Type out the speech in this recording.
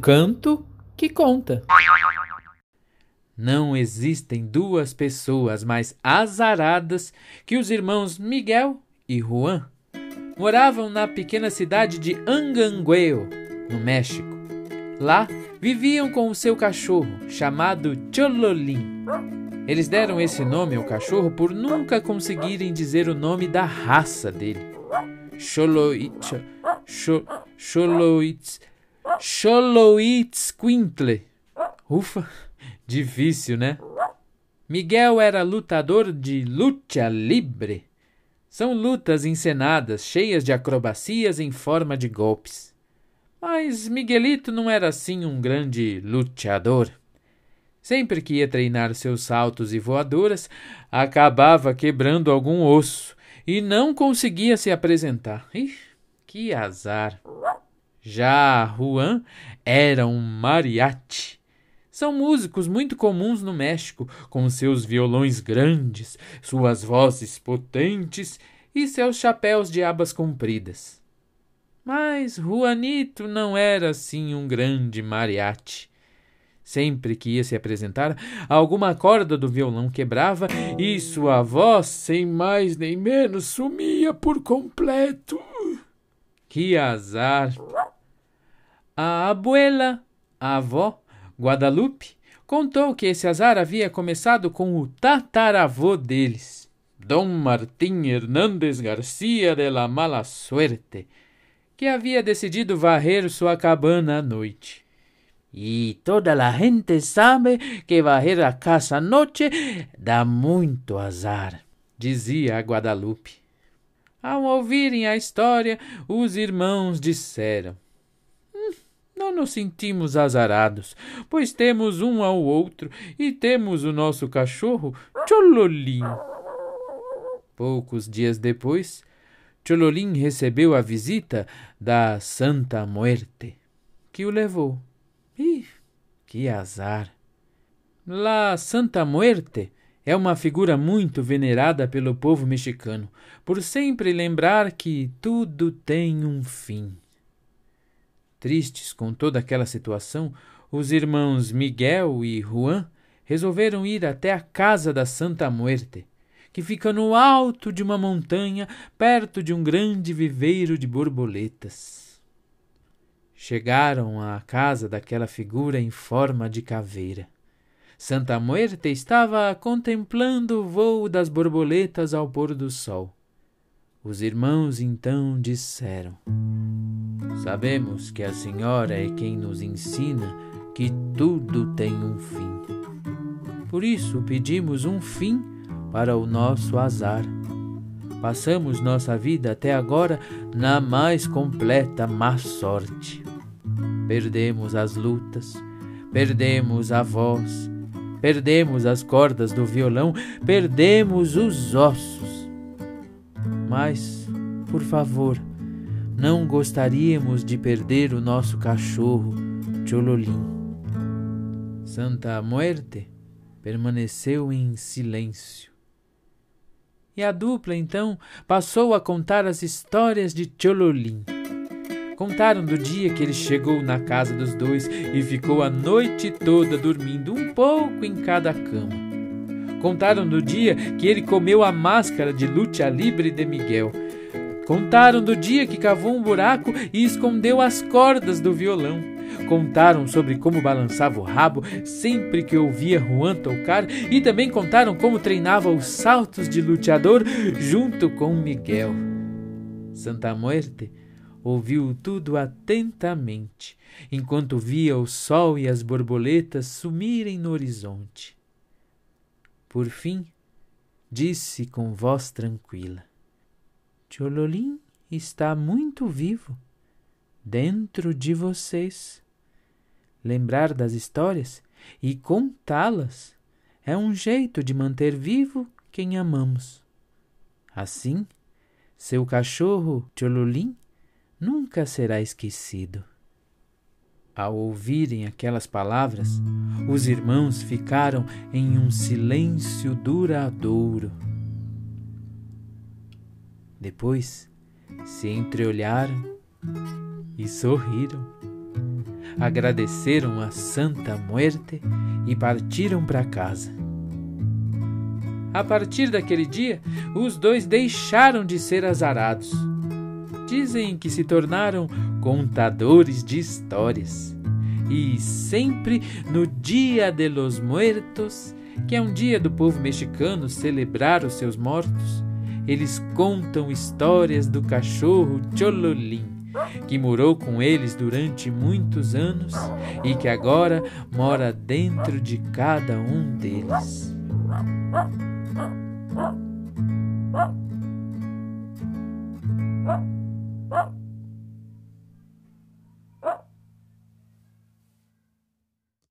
canto que conta. Não existem duas pessoas mais azaradas que os irmãos Miguel e Juan. Moravam na pequena cidade de Angangueo, no México. Lá viviam com o seu cachorro, chamado Chololim. Eles deram esse nome ao cachorro por nunca conseguirem dizer o nome da raça dele. Choloitz, Choloitz, Choloitzquintle. Ufa, difícil, né? Miguel era lutador de luta livre. São lutas encenadas, cheias de acrobacias em forma de golpes. Mas Miguelito não era assim um grande lutador. Sempre que ia treinar seus saltos e voadoras, acabava quebrando algum osso e não conseguia se apresentar. Ih, que azar! Já Juan era um mariachi. São músicos muito comuns no México, com seus violões grandes, suas vozes potentes e seus chapéus de abas compridas. Mas Juanito não era assim um grande mariachi. Sempre que ia se apresentar, alguma corda do violão quebrava e sua voz, sem mais nem menos, sumia por completo. Que azar! A abuela, a avó, Guadalupe, contou que esse azar havia começado com o tataravô deles, Dom Martim Hernández Garcia de la Mala Suerte, que havia decidido varrer sua cabana à noite. E toda a gente sabe que varrer a casa à noite dá muito azar, dizia a Guadalupe. Ao ouvirem a história, os irmãos disseram: Não nos sentimos azarados, pois temos um ao outro e temos o nosso cachorro Chololim. Poucos dias depois, Chololim recebeu a visita da Santa Muerte, que o levou Ih, que azar! La Santa Muerte é uma figura muito venerada pelo povo mexicano, por sempre lembrar que tudo tem um fim. Tristes com toda aquela situação, os irmãos Miguel e Juan resolveram ir até a casa da Santa Muerte, que fica no alto de uma montanha, perto de um grande viveiro de borboletas. Chegaram à casa daquela figura em forma de caveira. Santa Muerte estava contemplando o voo das borboletas ao pôr do sol. Os irmãos então disseram: Sabemos que a senhora é quem nos ensina que tudo tem um fim. Por isso pedimos um fim para o nosso azar. Passamos nossa vida até agora na mais completa má sorte. Perdemos as lutas, perdemos a voz, perdemos as cordas do violão, perdemos os ossos. Mas, por favor, não gostaríamos de perder o nosso cachorro, Chololim. Santa Muerte permaneceu em silêncio. E a dupla então passou a contar as histórias de Chololim. Contaram do dia que ele chegou na casa dos dois e ficou a noite toda dormindo um pouco em cada cama. Contaram do dia que ele comeu a máscara de luta livre de Miguel. Contaram do dia que cavou um buraco e escondeu as cordas do violão. Contaram sobre como balançava o rabo sempre que ouvia Juan tocar e também contaram como treinava os saltos de luteador junto com Miguel. Santa Muerte ouviu tudo atentamente, enquanto via o sol e as borboletas sumirem no horizonte. Por fim, disse com voz tranquila: Chololim está muito vivo dentro de vocês. Lembrar das histórias e contá-las é um jeito de manter vivo quem amamos. Assim, seu cachorro Chololim nunca será esquecido. Ao ouvirem aquelas palavras, os irmãos ficaram em um silêncio duradouro. Depois se entreolharam e sorriram. agradeceram a Santa Muerte e partiram para casa. A partir daquele dia, os dois deixaram de ser azarados. Dizem que se tornaram contadores de histórias. E sempre no Dia de los Muertos, que é um dia do povo mexicano celebrar os seus mortos, eles contam histórias do cachorro Chololim, que morou com eles durante muitos anos e que agora mora dentro de cada um deles.